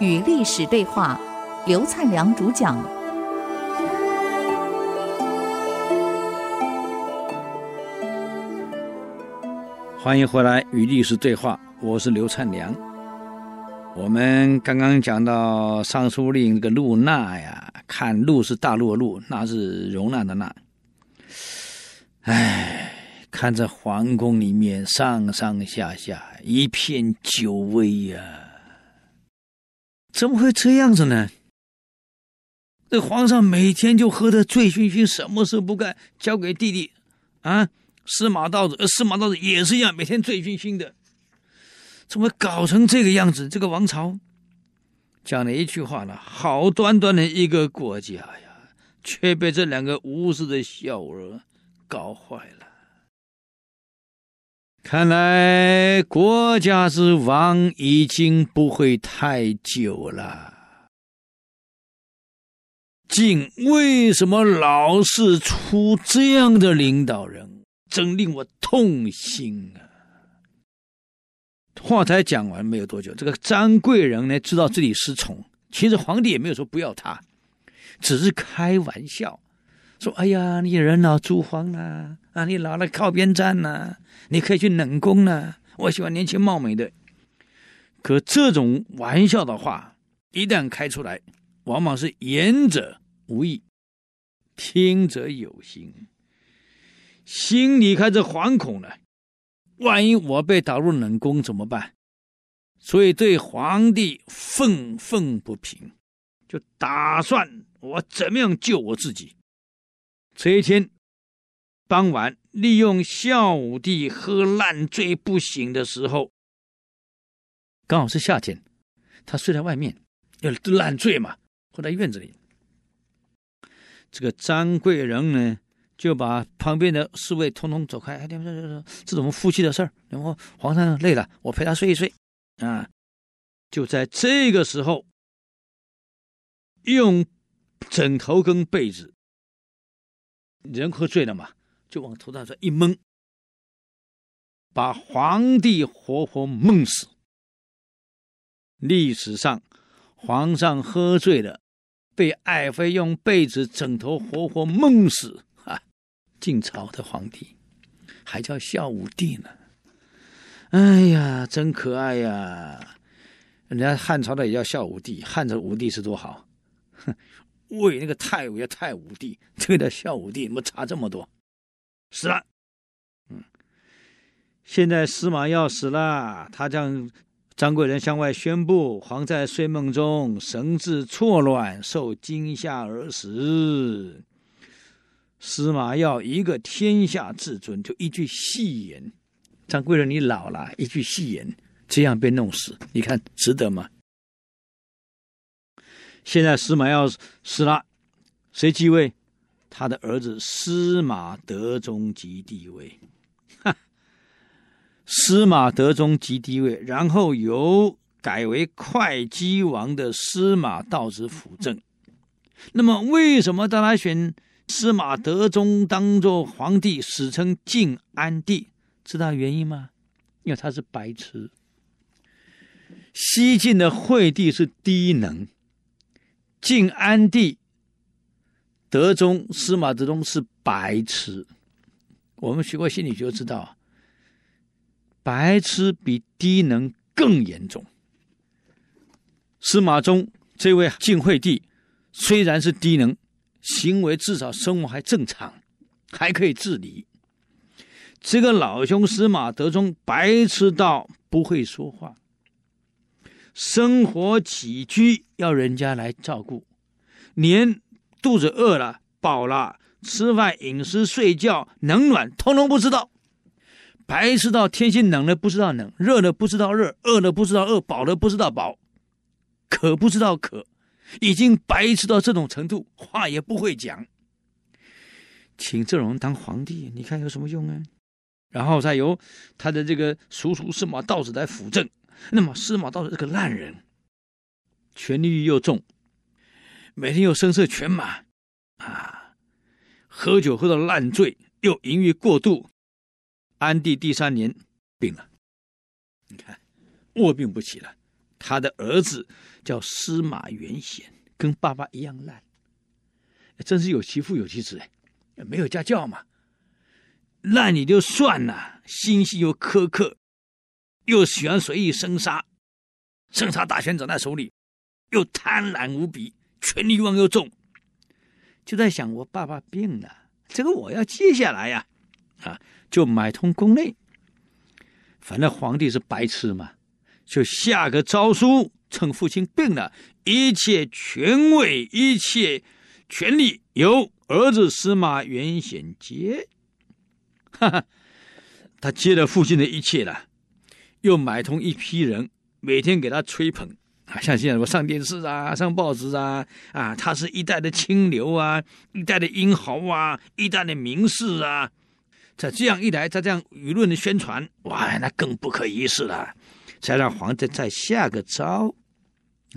与历史对话，刘灿良主讲。欢迎回来与历史对话，我是刘灿良。我们刚刚讲到尚书令这个陆纳呀，看陆是大陆的陆，那是容纳的纳。哎，看着皇宫里面上上下下一片酒味呀，怎么会这样子呢？这皇上每天就喝得醉醺醺，什么事不干，交给弟弟啊，司马道子。司马道子也是一样，每天醉醺醺的。怎么搞成这个样子？这个王朝讲了一句话了：好端端的一个国家呀，却被这两个无知的小儿搞坏了。看来国家之亡已经不会太久了。晋为什么老是出这样的领导人？真令我痛心啊！话才讲完没有多久，这个张贵人呢，知道自己失宠，其实皇帝也没有说不要他，只是开玩笑说：“哎呀，你人老珠黄了啊，那你老了靠边站了，你可以去冷宫了。我喜欢年轻貌美的。”可这种玩笑的话一旦开出来，往往是言者无意，听者有心，心里开始惶恐了。万一我被打入冷宫怎么办？所以对皇帝愤愤不平，就打算我怎么样救我自己。这一天傍晚，利用孝武帝喝烂醉不醒的时候，刚好是夏天，他睡在外面，要烂醉嘛，或在院子里。这个张贵人呢？就把旁边的侍卫通通走开。哎，这是我们夫妻的事儿。然后皇上累了，我陪他睡一睡。啊，就在这个时候，用枕头跟被子，人喝醉了嘛，就往头上这一蒙，把皇帝活活闷死。历史上，皇上喝醉了，被爱妃用被子、枕头活活闷死。晋朝的皇帝还叫孝武帝呢，哎呀，真可爱呀！人家汉朝的也叫孝武帝，汉朝武帝是多好，哼，魏那个太武叫太武帝，这个叫孝武帝，怎么差这么多？死了，嗯，现在司马曜死了，他将张贵人向外宣布，皇在睡梦中神志错乱，受惊吓而死。司马曜一个天下至尊，就一句戏言：“张贵人，你老了。”一句戏言，这样被弄死，你看值得吗？现在司马曜死了，谁继位？他的儿子司马德宗即帝位。哈，司马德宗即帝位，然后由改为会稽王的司马道子辅政。那么，为什么大家选？司马德宗当做皇帝，史称晋安帝，知道原因吗？因为他是白痴。西晋的惠帝是低能，晋安帝、德宗、司马德宗是白痴。我们学过心理学，知道，白痴比低能更严重。司马衷这位晋惠帝虽然是低能。行为至少生活还正常，还可以自理。这个老兄司马德宗白痴到不会说话，生活起居要人家来照顾，连肚子饿了饱了，吃饭饮食睡觉冷暖通通不知道，白痴到天气冷了不知道冷，热了不知道热，饿了不知道饿，饱了不知道饱，渴不知道渴。已经白痴到这种程度，话也不会讲。请这种人当皇帝，你看有什么用啊？然后再由他的这个叔叔司马道子来辅政。那么司马道子这个烂人，权力欲又重，每天又声色犬马啊，喝酒喝到烂醉，又淫欲过度，安帝第三年病了，你看卧病不起了。他的儿子叫司马元显，跟爸爸一样烂，真是有其父有其子哎，没有家教嘛。烂你就算了，心细又苛刻，又喜欢随意生杀，生杀大权掌在手里，又贪婪无比，权力欲望又重，就在想我爸爸病了，这个我要接下来呀，啊，就买通宫内，反正皇帝是白痴嘛，就下个诏书，趁父亲病了，一切权位、一切权力由儿子司马元显接。哈哈，他接了父亲的一切了，又买通一批人，每天给他吹捧。啊，像现在我上电视啊，上报纸啊，啊，他是一代的清流啊，一代的英豪啊，一代的名士啊。在这样一来，在这样舆论的宣传，哇，那更不可一世了。才让皇帝再下个诏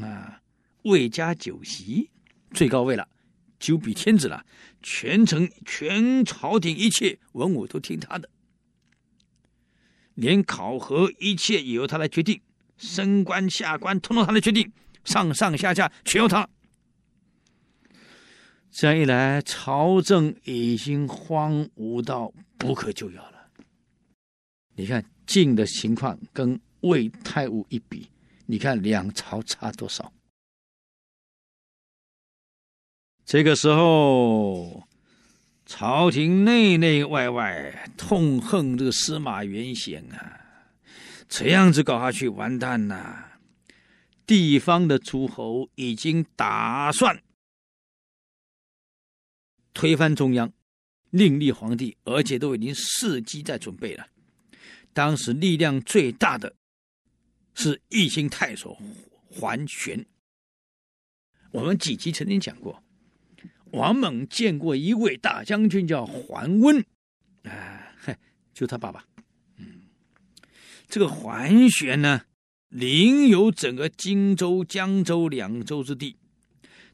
啊，魏家酒席，最高位了。九比天子了，全城全朝廷一切文武都听他的，连考核一切也由他来决定，升官下官通通他来决定，上上下下全由他。这样一来，朝政已经荒芜到不可救药了。你看晋的情况跟魏太武一比，你看两朝差多少？这个时候，朝廷内内外外痛恨这个司马元显啊！这样子搞下去，完蛋了。地方的诸侯已经打算推翻中央，另立皇帝，而且都已经伺机在准备了。当时力量最大的是义兴太守桓玄。我们几集曾经讲过。王猛见过一位大将军叫桓温，啊，嘿，就他爸爸。这个桓玄呢，领有整个荆州、江州两州之地，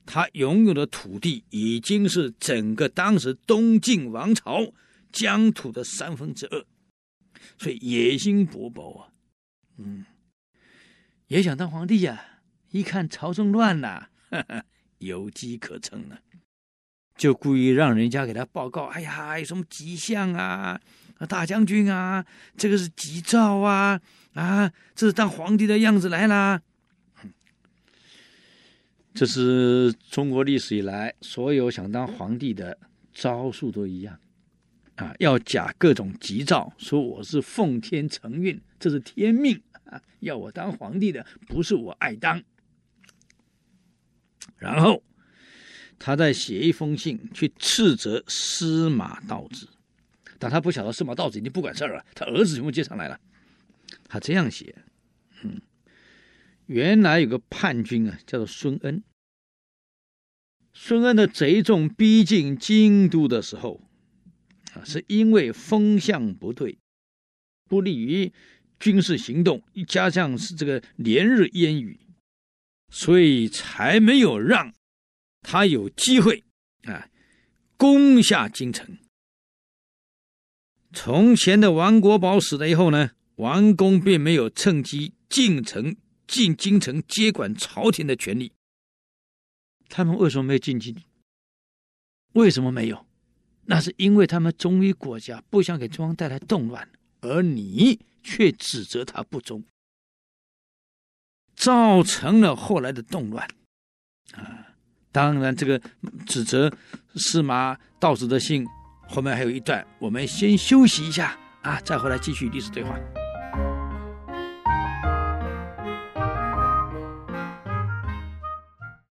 他拥有的土地已经是整个当时东晋王朝疆土的三分之二，所以野心勃勃啊。嗯，也想当皇帝呀，一看朝政乱了，哈哈，有机可乘了。就故意让人家给他报告，哎呀，有什么吉象啊？大将军啊，这个是吉兆啊！啊，这是当皇帝的样子来啦。这是中国历史以来所有想当皇帝的招数都一样啊，要假各种吉兆，说我是奉天承运，这是天命啊，要我当皇帝的不是我爱当，然后。他再写一封信去斥责司马道子，但他不晓得司马道子已经不管事儿了，他儿子全部接上来了。他这样写：嗯，原来有个叛军啊，叫做孙恩。孙恩的贼众逼近京都的时候，啊，是因为风向不对，不利于军事行动，加上是这个连日烟雨，所以才没有让。他有机会啊，攻下京城。从前的王国宝死了以后呢，王公并没有趁机进城进京城接管朝廷的权利。他们为什么没有进京？为什么没有？那是因为他们忠于国家，不想给中央带来动乱，而你却指责他不忠，造成了后来的动乱啊。当然，这个指责司马道子的信后面还有一段，我们先休息一下啊，再回来继续历史对话。